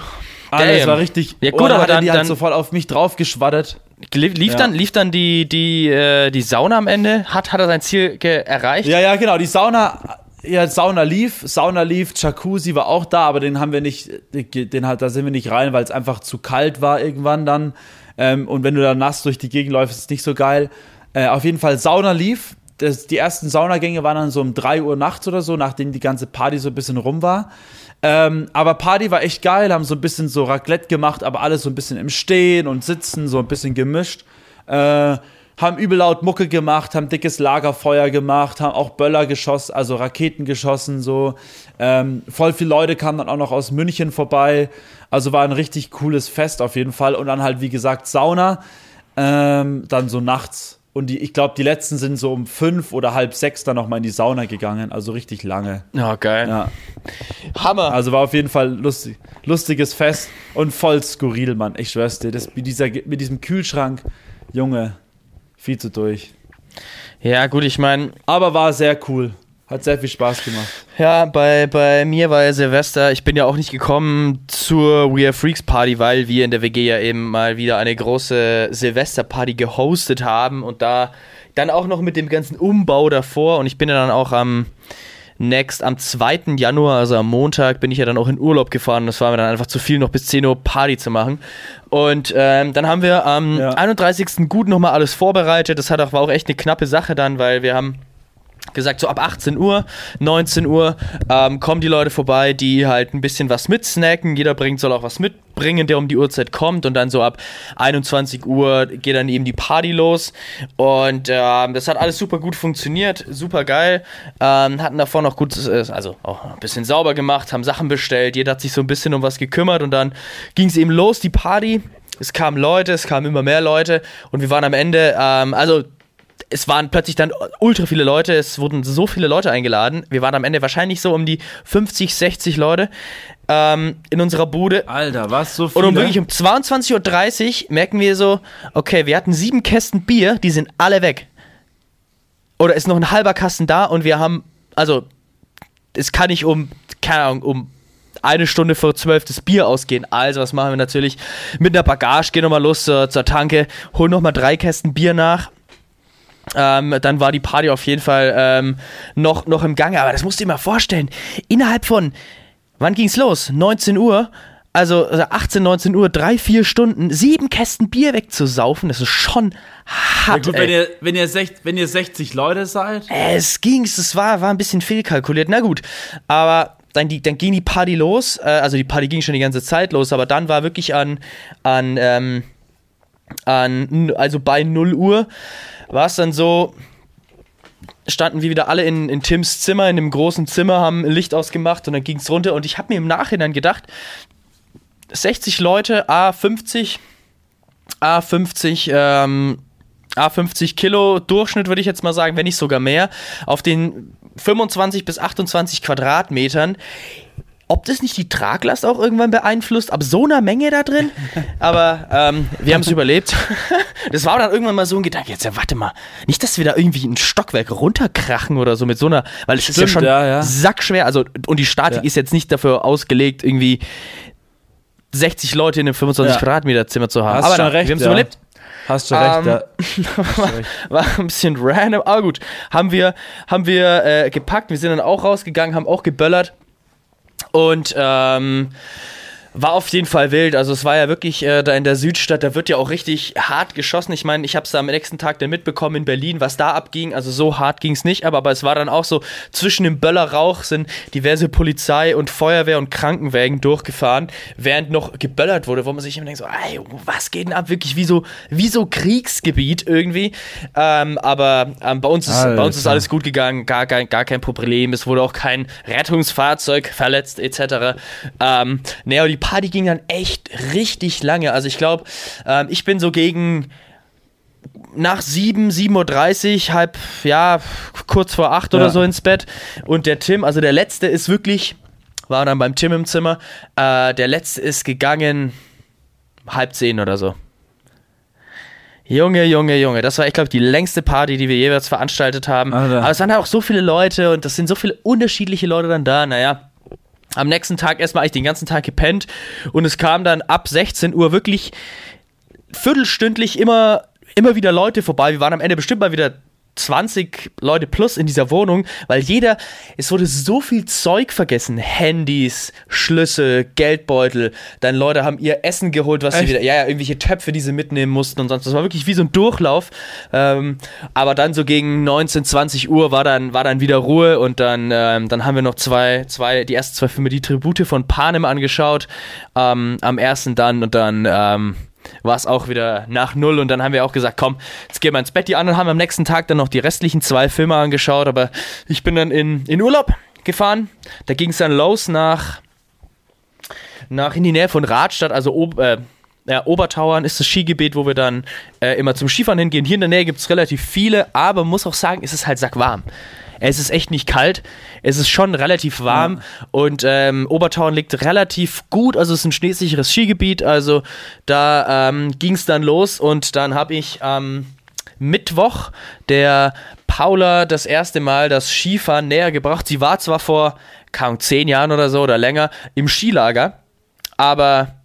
Alles Damn. war richtig. Ja, gut, dann aber hat er dann- die halt dann- so voll auf mich draufgeschwaddert. lief, lief Ja. dann, lief dann die, die, äh, die Sauna am Ende? Hat, hat er sein Ziel erreicht? Ja, ja, genau. Die Sauna, ja, Sauna lief, Sauna lief, Jacuzzi war auch da, aber den haben wir nicht, den halt, da sind wir nicht rein, weil es einfach zu kalt war irgendwann dann. Ähm, und wenn du da nass durch die Gegend läufst, ist es nicht so geil. Äh, auf jeden Fall Sauna lief. Das, die ersten Saunagänge waren dann so um 3 Uhr nachts oder so, nachdem die ganze Party so ein bisschen rum war. Ähm, aber Party war echt geil, haben so ein bisschen so Raclette gemacht, aber alles so ein bisschen im Stehen und Sitzen, so ein bisschen gemischt. Äh, haben übel laut Mucke gemacht, haben dickes Lagerfeuer gemacht, haben auch Böller geschossen, also Raketen geschossen, so. Ähm, voll viele Leute kamen dann auch noch aus München vorbei. Also war ein richtig cooles Fest auf jeden Fall. Und dann halt, wie gesagt, Sauna. Ähm, dann so nachts Und die, ich glaube, die letzten sind so um fünf oder halb sechs dann nochmal in die Sauna gegangen. Also richtig lange. Ja, geil. Ja. Hammer. Also war auf jeden Fall lustig, lustiges Fest und voll skurril, Mann. Ich schwör's dir. Das, mit, dieser, mit diesem Kühlschrank, Junge, viel zu durch. ja, gut, ich meine, Aber war sehr cool. Hat sehr viel Spaß gemacht. Ja, bei, bei mir war ja Silvester. Ich bin ja auch nicht gekommen zur We Are Freaks Party, weil wir in der WG ja eben mal wieder eine große Silvesterparty gehostet haben und da dann auch noch mit dem ganzen Umbau davor. Und ich bin ja dann auch am next, am 2. Januar, also am Montag, bin ich ja dann auch in Urlaub gefahren. Das war mir dann einfach zu viel, noch bis 10 Uhr Party zu machen. Und ähm, dann haben wir am Ja. 31. gut nochmal alles vorbereitet. Das hat auch, war auch echt eine knappe Sache dann, weil wir haben gesagt, so ab 18 Uhr, 19 Uhr ähm, kommen die Leute vorbei, die halt ein bisschen was mitsnacken. Jeder bringt, soll auch was mitbringen, der um die Uhrzeit kommt. Und dann so ab 21 Uhr geht dann eben die Party los. Und ähm, das hat alles super gut funktioniert, super geil. Ähm, hatten davor noch gut, äh, also auch ein bisschen sauber gemacht, haben Sachen bestellt. Jeder hat sich so ein bisschen um was gekümmert. Und dann ging es eben los, die Party. Es kamen Leute, es kamen immer mehr Leute. Und wir waren am Ende, ähm, also es waren plötzlich dann ultra viele Leute, es wurden so viele Leute eingeladen. Wir waren am Ende wahrscheinlich so um die 50, 60 Leute ähm, in unserer Bude. Alter, was so viel. Und um wirklich um 22.30 Uhr merken wir so, okay, wir hatten sieben Kästen Bier, die sind alle weg. Oder ist noch ein halber Kasten da und wir haben, also, es kann nicht um, keine Ahnung, um eine Stunde vor zwölf das Bier ausgehen. Also, was machen wir natürlich? Mit einer Bagage, gehen nochmal los zur, zur Tanke, holen nochmal drei Kästen Bier nach. Ähm, dann war die Party auf jeden Fall ähm, noch, noch im Gange. Aber das musst du dir mal vorstellen. Innerhalb von, wann ging's los? 19 Uhr. Also also 18, 19 Uhr, drei, vier Stunden, sieben Kästen Bier wegzusaufen, das ist schon ja, hart. gut, ey. wenn ihr, wenn, ihr sech, wenn ihr 60 Leute seid. Es ging, es war, war ein bisschen fehlkalkuliert. Na gut, aber dann, dann ging die Party los. Äh, also die Party ging schon die ganze Zeit los, aber dann war wirklich an, an, ähm, an also bei 0 Uhr war es dann so, standen wir wieder alle in, in Tims Zimmer, in dem großen Zimmer, haben Licht ausgemacht und dann ging es runter. Und ich habe mir im Nachhinein gedacht, 60 Leute, A50, A50, ähm, A50 Kilo Durchschnitt würde ich jetzt mal sagen, wenn nicht sogar mehr, auf den 25 bis 28 Quadratmetern. Ob das nicht die Traglast auch irgendwann beeinflusst, ab so einer Menge da drin. *laughs* Aber ähm, wir haben es überlebt. *laughs* Das war dann irgendwann mal so ein Gedanke, jetzt ja, warte mal, nicht, dass wir da irgendwie ein Stockwerk runterkrachen oder so mit so einer, weil es ist ja schon ja, ja. sackschwer, also und die Statik ist jetzt nicht dafür ausgelegt, irgendwie 60 Leute in einem 25 Ja. Quadratmeter Zimmer zu haben. Hast Aber schon recht, wir haben es überlebt. Hast du recht, Ähm, ja. *laughs* Recht. War ein bisschen random, aber gut. Haben wir, haben wir äh, gepackt, wir sind dann auch rausgegangen, haben auch geböllert. Und ähm, war auf jeden Fall wild. Also es war ja wirklich äh, da in der Südstadt, da wird ja auch richtig hart geschossen. Ich meine, ich habe es am nächsten Tag dann mitbekommen in Berlin, was da abging. Also so hart ging es nicht, aber, aber es war dann auch so, zwischen dem Böllerrauch sind diverse Polizei und Feuerwehr und Krankenwägen durchgefahren, während noch geböllert wurde, wo man sich immer denkt, so, ey, was geht denn ab? Wirklich wie so, wie so Kriegsgebiet irgendwie. Ähm, aber ähm, bei, uns ist, bei uns ist alles gut gegangen, gar kein, gar kein Problem. Es wurde auch kein Rettungsfahrzeug verletzt, etc. Ähm, naja, die Party ging dann echt richtig lange. Also ich glaube, ähm, ich bin so gegen nach 7, 7.30 Uhr, halb, ja, kurz vor 8 oder Ja. so ins Bett. Und der Tim, also der letzte ist wirklich, war dann beim Tim im Zimmer, äh, der letzte ist gegangen halb 10 oder so. Junge, Junge, Junge, das war, ich glaube, die längste Party, die wir jeweils veranstaltet haben. Alter. Aber es waren halt auch so viele Leute und das sind so viele unterschiedliche Leute dann da. Naja, am nächsten Tag erstmal eigentlich den ganzen Tag gepennt und es kam dann ab 16 Uhr wirklich viertelstündlich immer, immer wieder Leute vorbei. Wir waren am Ende bestimmt mal wieder 20 Leute plus in dieser Wohnung, weil jeder, es wurde so viel Zeug vergessen. Handys, Schlüssel, Geldbeutel. Dann Leute haben ihr Essen geholt, was sie Echt? wieder, ja, ja, irgendwelche Töpfe, die sie mitnehmen mussten und sonst. Das war wirklich wie so ein Durchlauf. Ähm, aber dann so gegen 19, 20 Uhr war dann, war dann wieder Ruhe und dann, ähm, dann haben wir noch zwei, zwei, die ersten zwei Filme, die Tribute von Panem angeschaut. Ähm, am ersten dann und dann, ähm, war es auch wieder nach null und dann haben wir auch gesagt, komm, jetzt gehen wir ins Bett. Die anderen haben am nächsten Tag dann noch die restlichen zwei Filme angeschaut, aber ich bin dann in, in Urlaub gefahren. Da ging es dann los nach, nach in die Nähe von Radstadt, also ob, äh, Ja, Obertauern ist das Skigebiet, wo wir dann äh, immer zum Skifahren hingehen. Hier in der Nähe gibt es relativ viele, aber muss auch sagen, es ist halt sackwarm. Es ist echt nicht kalt. Es ist schon relativ warm ja. und ähm, Obertauern liegt relativ gut. Also es ist ein schneesicheres Skigebiet. Also da ähm, ging es dann los und dann habe ich am Mittwoch der Paula das erste Mal das Skifahren näher gebracht. Sie war zwar vor kaum zehn Jahren oder so oder länger im Skilager, aber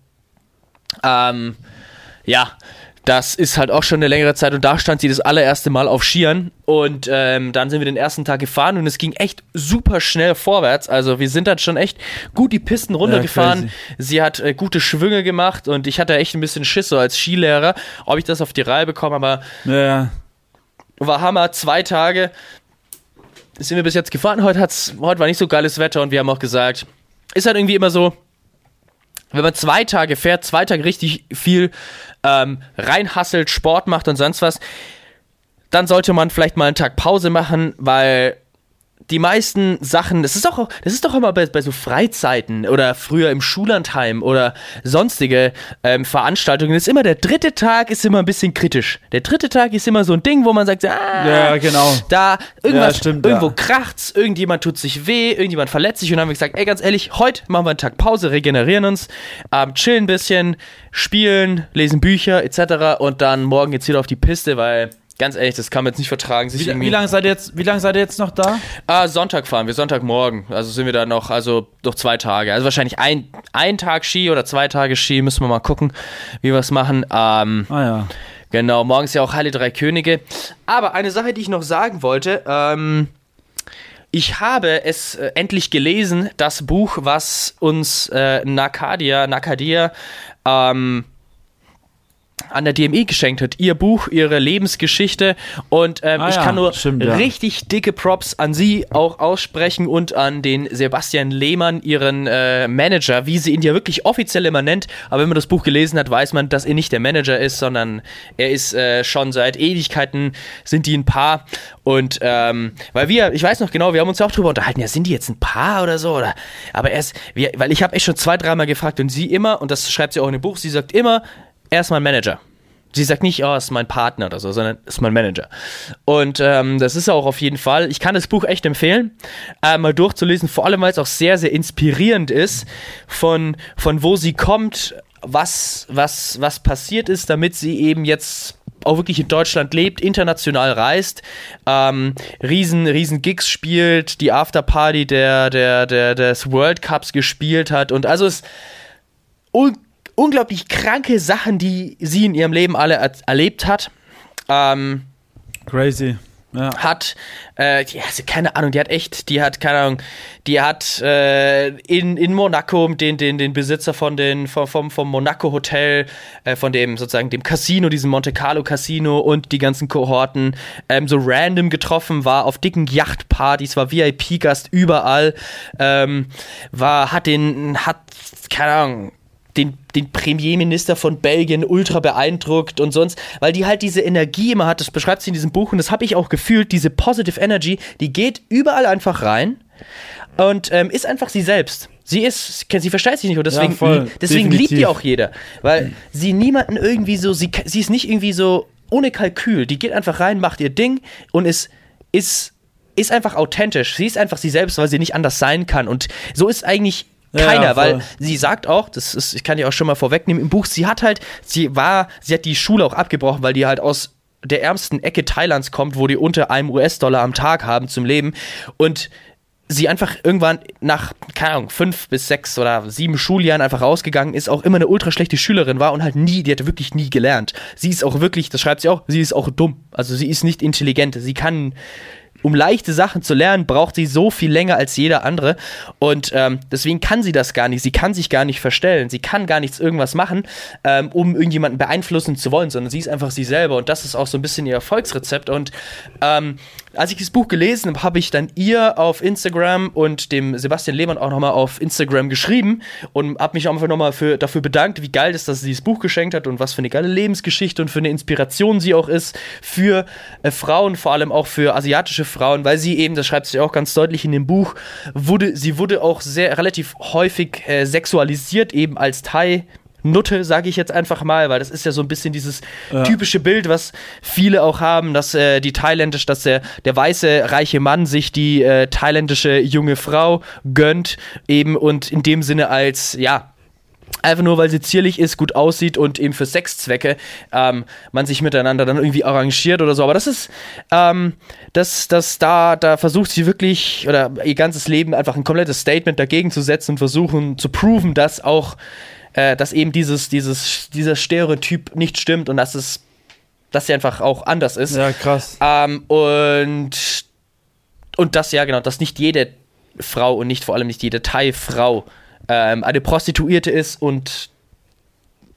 ähm, ja, das ist halt auch schon eine längere Zeit und da stand sie das allererste Mal auf Skiern und ähm, dann sind wir den ersten Tag gefahren und es ging echt super schnell vorwärts. Also wir sind dann schon echt gut die Pisten runtergefahren. Ja, sie hat äh, gute Schwünge gemacht und ich hatte echt ein bisschen Schiss so als Skilehrer, ob ich das auf die Reihe bekomme, aber ja. war Hammer. Zwei Tage sind wir bis jetzt gefahren. Heute, hat's, heute war nicht so geiles Wetter und wir haben auch gesagt, ist halt irgendwie immer so, wenn man zwei Tage fährt, zwei Tage richtig viel ähm, reinhasselt, Sport macht und sonst was, dann sollte man vielleicht mal einen Tag Pause machen, weil die meisten Sachen, das ist doch, das ist doch immer bei, bei so Freizeiten oder früher im Schullandheim oder sonstige ähm, Veranstaltungen, ist immer der dritte Tag ist immer ein bisschen kritisch. Der dritte Tag ist immer so ein Ding, wo man sagt, ah, ja, genau. da irgendwas, ja, stimmt, irgendwo ja. kracht's, irgendjemand tut sich weh, irgendjemand verletzt sich und dann haben wir gesagt, ey, ganz ehrlich, heute machen wir einen Tag Pause, regenerieren uns, ähm, chillen ein bisschen, spielen, lesen Bücher etc. und dann morgen geht's wieder auf die Piste, weil Ganz ehrlich, das kann man jetzt nicht vertragen. wie, wie lange seid, ihr jetzt, wie seid ihr jetzt noch da? Ah, Sonntag fahren wir, Sonntagmorgen. Also sind wir da noch, also noch zwei Tage. Also wahrscheinlich ein, ein Tag Ski oder zwei Tage Ski. Müssen wir mal gucken, wie wir es machen. Ähm, ah ja. Genau, morgen ist ja auch Halle Drei Könige. Aber eine Sache, die ich noch sagen wollte, ähm, ich habe es äh, endlich gelesen, das Buch, was uns äh, Nakadia, Nakadia ähm, an der DME geschenkt hat. Ihr Buch, ihre Lebensgeschichte. Und ähm, ah, ich kann nur stimmt, ja. richtig dicke Props an sie auch aussprechen und an den Sebastian Lehmann, ihren äh, Manager, wie sie ihn ja wirklich offiziell immer nennt. Aber wenn man das Buch gelesen hat, weiß man, dass er nicht der Manager ist, sondern er ist äh, schon seit Ewigkeiten sind die ein Paar. Und ähm, weil wir, ich weiß noch genau, wir haben uns ja auch drüber unterhalten, ja, sind die jetzt ein Paar oder so? Oder? Aber erst, wir, weil ich habe echt schon zwei, dreimal gefragt und sie immer, und das schreibt sie auch in dem Buch, sie sagt immer, er ist mein Manager. Sie sagt nicht, oh, ist mein Partner oder so, sondern ist mein Manager. Und ähm, das ist auch auf jeden Fall, ich kann das Buch echt empfehlen, äh, mal durchzulesen, vor allem weil es auch sehr, sehr inspirierend ist, von, von wo sie kommt, was, was, was passiert ist, damit sie eben jetzt auch wirklich in Deutschland lebt, international reist, ähm, riesen, riesen Gigs spielt, die Afterparty der, der, der, des World Cups gespielt hat und also es unglaublich kranke Sachen, die sie in ihrem Leben alle er erlebt hat. Ähm, Crazy. Ja. Hat, äh, die, also keine Ahnung, die hat echt, die hat, keine Ahnung, die hat äh, in, in Monaco den, den, den Besitzer von den, vom, vom, vom Monaco Hotel, äh, von dem sozusagen dem Casino, diesem Monte Carlo Casino und die ganzen Kohorten ähm, so random getroffen, war auf dicken Yachtpartys, war VIP-Gast überall, ähm, war, hat den, hat, keine Ahnung, den, den Premierminister von Belgien ultra beeindruckt und sonst, weil die halt diese Energie immer hat, das beschreibt sie in diesem Buch und das habe ich auch gefühlt, diese Positive Energy, die geht überall einfach rein und ähm, ist einfach sie selbst. Sie ist, sie versteht sich nicht und deswegen, ja, voll, deswegen liebt die auch jeder, weil sie niemanden irgendwie so, sie, sie ist nicht irgendwie so ohne Kalkül, die geht einfach rein, macht ihr Ding und ist, ist, ist einfach authentisch. Sie ist einfach sie selbst, weil sie nicht anders sein kann und so ist eigentlich keiner, ja, weil sie sagt auch, das ist, ich kann dir auch schon mal vorwegnehmen, im Buch, sie hat halt, sie war, sie hat die Schule auch abgebrochen, weil die halt aus der ärmsten Ecke Thailands kommt, wo die unter einem US-Dollar am Tag haben zum Leben und sie einfach irgendwann nach, keine Ahnung, fünf bis sechs oder sieben Schuljahren einfach rausgegangen ist, auch immer eine ultra schlechte Schülerin war und halt nie, die hatte wirklich nie gelernt. Sie ist auch wirklich, das schreibt sie auch, sie ist auch dumm. Also sie ist nicht intelligent. Sie kann um leichte Sachen zu lernen, braucht sie so viel länger als jeder andere. Und ähm, deswegen kann sie das gar nicht. Sie kann sich gar nicht verstellen. Sie kann gar nichts irgendwas machen, ähm, um irgendjemanden beeinflussen zu wollen, sondern sie ist einfach sie selber. Und das ist auch so ein bisschen ihr Erfolgsrezept. Und ähm, als ich das Buch gelesen habe, habe ich dann ihr auf Instagram und dem Sebastian Lehmann auch nochmal auf Instagram geschrieben und habe mich einfach nochmal für, dafür bedankt, wie geil ist, dass sie dieses Buch geschenkt hat und was für eine geile Lebensgeschichte und für eine Inspiration sie auch ist für äh, Frauen, vor allem auch für asiatische Frauen, weil sie eben, das schreibt sie auch ganz deutlich in dem Buch, wurde, sie wurde auch sehr relativ häufig äh, sexualisiert, eben als Thai Nutte, sage ich jetzt einfach mal, weil das ist ja so ein bisschen dieses ja. typische Bild, was viele auch haben, dass äh, die thailändisch, dass der, der weiße reiche Mann sich die äh, thailändische junge Frau gönnt, eben und in dem Sinne als ja einfach nur, weil sie zierlich ist, gut aussieht und eben für Sexzwecke ähm, man sich miteinander dann irgendwie arrangiert oder so. Aber das ist, ähm, das, das da, da versucht sie wirklich oder ihr ganzes Leben einfach ein komplettes Statement dagegen zu setzen und versuchen zu proven, dass auch, äh, dass eben dieses, dieses, dieser Stereotyp nicht stimmt und dass es, dass sie einfach auch anders ist. Ja, krass. Ähm, und und das ja genau, dass nicht jede Frau und nicht vor allem nicht jede Thai-Frau ähm, eine Prostituierte ist und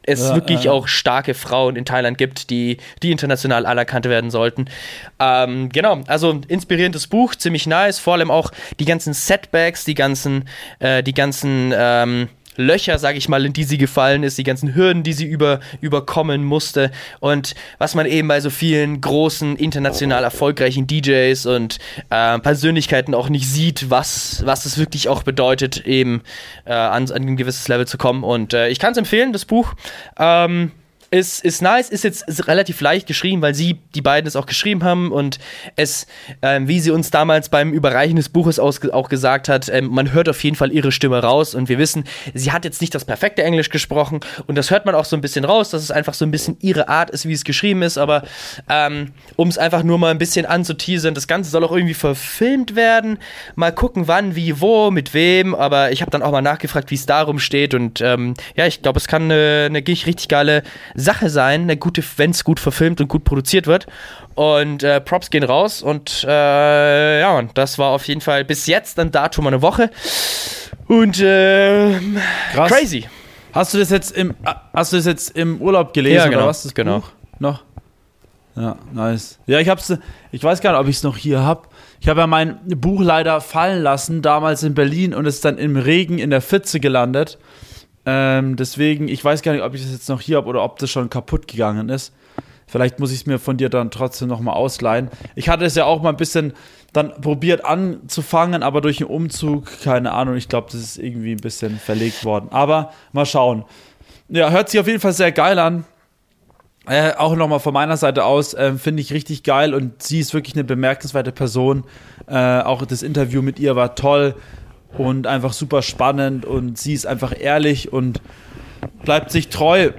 es ja, wirklich äh, auch starke Frauen in Thailand gibt, die, die international anerkannt werden sollten. Ähm, genau, also inspirierendes Buch, ziemlich nice, vor allem auch die ganzen Setbacks, die ganzen, äh, die ganzen ähm, Löcher, sage ich mal, in die sie gefallen ist, die ganzen Hürden, die sie über, überkommen musste und was man eben bei so vielen großen, international erfolgreichen DJs und äh, Persönlichkeiten auch nicht sieht, was, was es wirklich auch bedeutet, eben äh, an, an ein gewisses Level zu kommen. Und äh, ich kann es empfehlen, das Buch. Ähm, ist, ist nice, ist jetzt ist relativ leicht geschrieben, weil sie, die beiden es auch geschrieben haben und es, ähm, wie sie uns damals beim Überreichen des Buches auch gesagt hat, ähm, man hört auf jeden Fall ihre Stimme raus und wir wissen, sie hat jetzt nicht das perfekte Englisch gesprochen und das hört man auch so ein bisschen raus, dass es einfach so ein bisschen ihre Art ist, wie es geschrieben ist, aber ähm, um es einfach nur mal ein bisschen anzuteasern, das Ganze soll auch irgendwie verfilmt werden, mal gucken wann, wie, wo, mit wem, aber ich habe dann auch mal nachgefragt, wie es darum steht und ähm, ja, ich glaube, es kann eine, eine richtig geile Sache sein, eine gute, wenn es gut verfilmt und gut produziert wird. Und äh, Props gehen raus und äh, ja, und das war auf jeden Fall bis jetzt ein Datum eine Woche. Und äh, crazy. Hast du das jetzt im hast du das jetzt im Urlaub gelesen ja, genau, oder was? Das genau. Buch? Noch? Ja, nice. Ja, ich hab's ich weiß gar nicht, ob ich es noch hier hab. Ich habe ja mein Buch leider fallen lassen damals in Berlin und ist dann im Regen in der Pfütze gelandet. Ähm, deswegen, ich weiß gar nicht, ob ich das jetzt noch hier habe oder ob das schon kaputt gegangen ist. Vielleicht muss ich es mir von dir dann trotzdem nochmal ausleihen. Ich hatte es ja auch mal ein bisschen dann probiert anzufangen, aber durch den Umzug, keine Ahnung, ich glaube, das ist irgendwie ein bisschen verlegt worden. Aber mal schauen. Ja, hört sich auf jeden Fall sehr geil an. Äh, auch nochmal von meiner Seite aus, äh, finde ich richtig geil und sie ist wirklich eine bemerkenswerte Person. Äh, auch das Interview mit ihr war toll und einfach super spannend und sie ist einfach ehrlich und bleibt sich treu.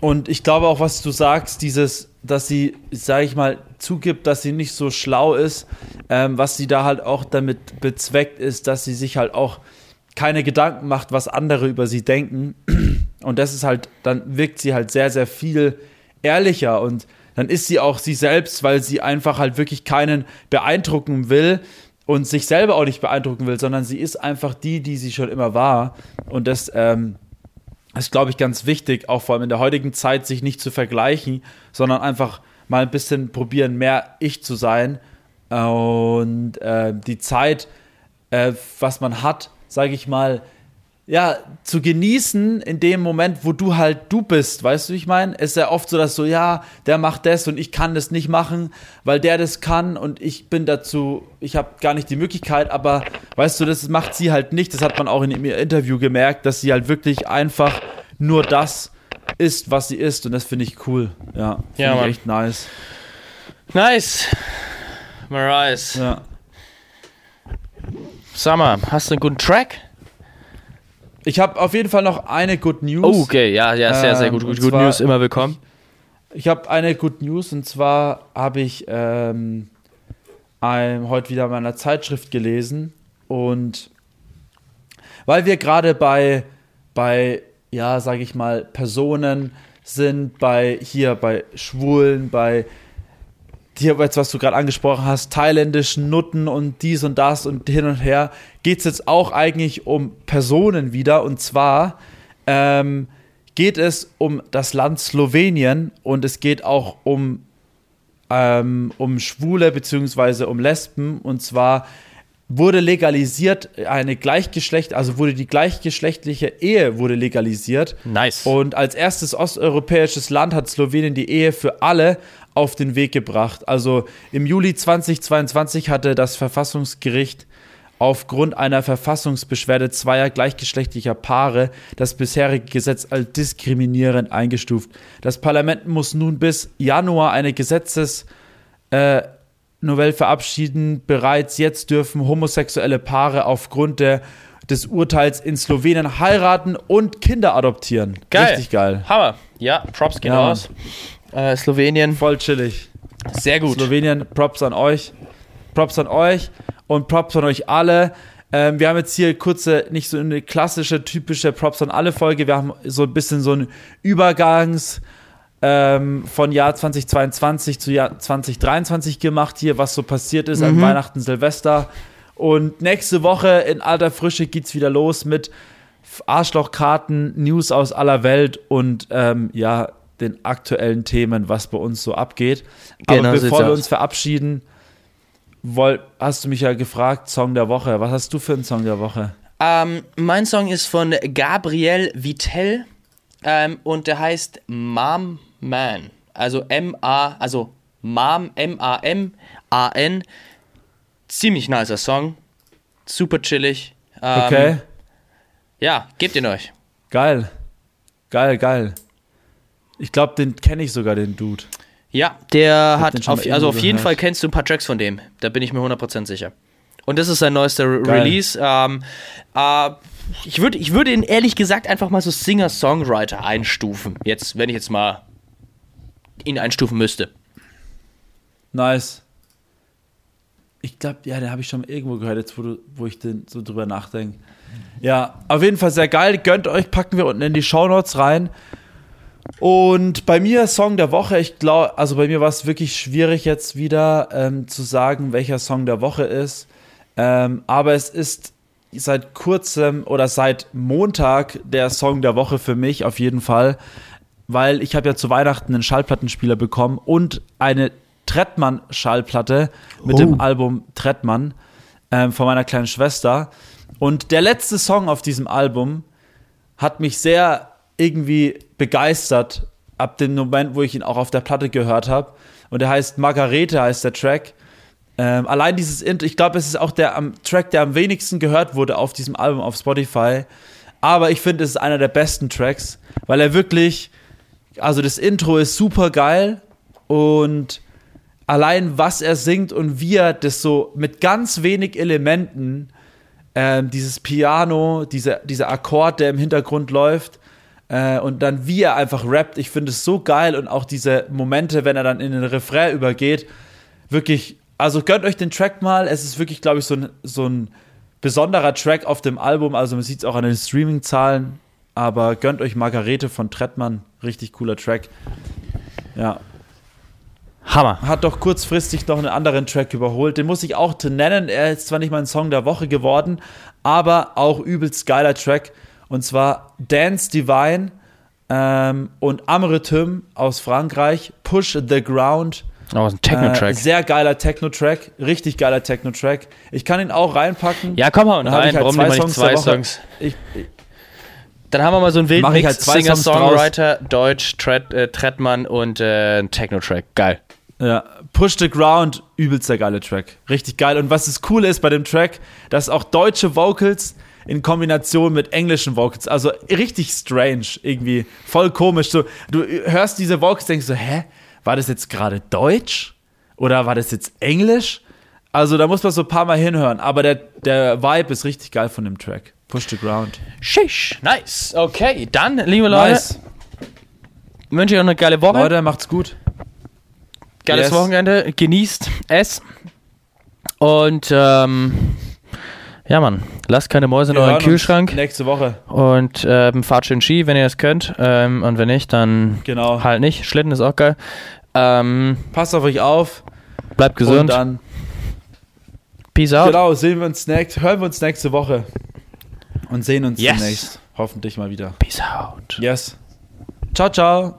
Und ich glaube auch, was du sagst, dieses, dass sie, sage ich mal, zugibt, dass sie nicht so schlau ist, ähm, was sie da halt auch damit bezweckt ist, dass sie sich halt auch keine Gedanken macht, was andere über sie denken. Und das ist halt, dann wirkt sie halt sehr, sehr viel ehrlicher und dann ist sie auch sie selbst, weil sie einfach halt wirklich keinen beeindrucken will, und sich selber auch nicht beeindrucken will, sondern sie ist einfach die, die sie schon immer war. Und das ähm, ist, glaube ich, ganz wichtig, auch vor allem in der heutigen Zeit, sich nicht zu vergleichen, sondern einfach mal ein bisschen probieren, mehr ich zu sein. Und äh, die Zeit, äh, was man hat, sage ich mal, ja, zu genießen in dem Moment, wo du halt du bist, weißt du, wie ich meine? Es ist ja oft so, dass so, ja, der macht das und ich kann das nicht machen, weil der das kann und ich bin dazu, ich habe gar nicht die Möglichkeit, aber weißt du, das macht sie halt nicht. Das hat man auch in ihrem Interview gemerkt, dass sie halt wirklich einfach nur das ist, was sie ist und das finde ich cool. Ja, finde ja, ich echt nice. Nice. Marais. Ja. Summer, hast du einen guten Track? Ich habe auf jeden Fall noch eine Good News. Oh, okay, ja, ja, sehr, sehr gut. Ähm, good, good News, immer willkommen. Ich, ich habe eine Good News und zwar habe ich ähm, ein, heute wieder in meiner Zeitschrift gelesen und weil wir gerade bei, bei, ja, sage ich mal, Personen sind, bei hier, bei Schwulen, bei hier jetzt, was du gerade angesprochen hast, thailändischen Nutten und dies und das und hin und her, geht es jetzt auch eigentlich um Personen wieder. Und zwar ähm, geht es um das Land Slowenien und es geht auch um, ähm, um Schwule bzw. um Lesben. Und zwar wurde legalisiert eine Gleichgeschlecht, also wurde die gleichgeschlechtliche Ehe wurde legalisiert. Nice. Und als erstes osteuropäisches Land hat Slowenien die Ehe für alle auf den Weg gebracht. Also im Juli 2022 hatte das Verfassungsgericht aufgrund einer Verfassungsbeschwerde zweier gleichgeschlechtlicher Paare das bisherige Gesetz als diskriminierend eingestuft. Das Parlament muss nun bis Januar eine Gesetzesnovelle äh, verabschieden. Bereits jetzt dürfen homosexuelle Paare aufgrund der, des Urteils in Slowenien heiraten und Kinder adoptieren. Geil. Richtig geil. Hammer. Ja, Props gehen Ja, raus. Äh, Slowenien, Voll chillig. sehr gut. Slowenien, Props an euch. Props an euch und Props an euch alle. Ähm, wir haben jetzt hier kurze, nicht so eine klassische, typische Props an alle Folge. Wir haben so ein bisschen so einen Übergangs ähm, von Jahr 2022 zu Jahr 2023 gemacht hier, was so passiert ist an Weihnachten, Silvester. Und nächste Woche in alter Frische geht's wieder los mit Arschlochkarten, News aus aller Welt und ähm, ja, den aktuellen Themen, was bei uns so abgeht. Genau Aber bevor wir uns verabschieden, woll, hast du mich ja gefragt, Song der Woche. Was hast du für einen Song der Woche? Ähm, mein Song ist von Gabriel Vitell ähm, und der heißt Mom Man. Also M-A, also Mom, M-A-M-A-N. Ziemlich nicer Song. Super chillig. Ähm, Okay, Ja, gebt ihn euch. geil. Geil, geil. Ich glaube, den kenne ich sogar, den Dude. Ja, der hat auf, also auf jeden gehört. Fall kennst du ein paar Tracks von dem. Da bin ich mir 100% sicher. Und das ist sein neuester Re Geil. Release. Ähm, äh, ich würde ich würde ihn ehrlich gesagt einfach mal so Singer-Songwriter einstufen. Jetzt, wenn ich jetzt mal ihn einstufen müsste. Nice. Ich glaube, ja, den habe ich schon irgendwo gehört, jetzt wo, du, wo ich den so drüber nachdenke. Ja, auf jeden Fall sehr geil. Gönnt euch, packen wir unten in die Shownotes rein. Und bei mir Song der Woche, ich glaube, also bei mir war es wirklich schwierig jetzt wieder ähm, zu sagen, welcher Song der Woche ist. Ähm, aber es ist seit kurzem oder seit Montag der Song der Woche für mich auf jeden Fall, weil ich habe ja zu Weihnachten einen Schallplattenspieler bekommen und eine Trettmann-Schallplatte mit Oh. dem Album Trettmann ähm, von meiner kleinen Schwester. Und der letzte Song auf diesem Album hat mich sehr irgendwie begeistert ab dem Moment, wo ich ihn auch auf der Platte gehört habe. Und der heißt Margarete, heißt der Track. Ähm, allein dieses Intro, ich glaube, es ist auch der am Track, der am wenigsten gehört wurde auf diesem Album auf Spotify. Aber ich finde, es ist einer der besten Tracks, weil er wirklich, also das Intro ist super geil und allein was er singt und wie er das so mit ganz wenig Elementen, ähm, dieses Piano, dieser, dieser Akkord, der im Hintergrund läuft, äh, und dann wie er einfach rappt, ich finde es so geil und auch diese Momente, wenn er dann in den Refrain übergeht, wirklich, also gönnt euch den Track mal, es ist wirklich, glaube ich, so ein, so ein besonderer Track auf dem Album, also man sieht es auch an den Streaming-Zahlen, aber gönnt euch Margarete von Trettmann, richtig cooler Track. Ja, Hammer. hat doch kurzfristig noch einen anderen Track überholt. Den muss ich auch nennen. Er ist zwar nicht mein Song der Woche geworden, aber auch übelst geiler Track. Und zwar Dance Divine ähm, und Amretum aus Frankreich, Push the Ground. Oh, ein Techno-Track. Äh, sehr geiler Techno-Track, richtig geiler Techno-Track. Ich kann ihn auch reinpacken. ja, komm mal rein. ich halt Warum mal Songs nicht zwei. Songs? Ich, ich, Dann haben wir mal so einen wilden Mach Mix. halt zwei Singer, Songs draus. Songwriter, Deutsch, Tret, äh, Trettmann und äh, ein Techno-Track. Geil. Ja, Push the Ground, übelst der geile Track. Richtig geil. Und was das Coole ist bei dem Track, dass auch deutsche Vocals in Kombination mit englischen Vocals, also richtig strange, irgendwie voll komisch. So, du hörst diese Vocals, denkst so, hä, war das jetzt gerade Deutsch? Oder war das jetzt Englisch? Also da muss man so ein paar Mal hinhören, aber der, der Vibe ist richtig geil von dem Track. Push the Ground. Shish. Nice. Okay, dann, liebe Leute, Nice. wünsche ich euch eine geile Woche. Leute, macht's gut. Geiles Yes. Wochenende. Genießt es. Und, ähm, ja, Mann, lasst keine Mäuse in euren Kühlschrank. Nächste Woche. Und ähm, fahrt schön Ski, wenn ihr es könnt. Ähm, und wenn nicht, dann Genau. halt nicht. Schlitten ist auch geil. Ähm, Passt auf euch auf. bleibt Und gesund. dann Peace out. Genau, sehen wir uns nächst, hören wir uns nächste Woche und sehen uns Yes. demnächst. Hoffentlich mal wieder. Peace out. Yes. Ciao, ciao.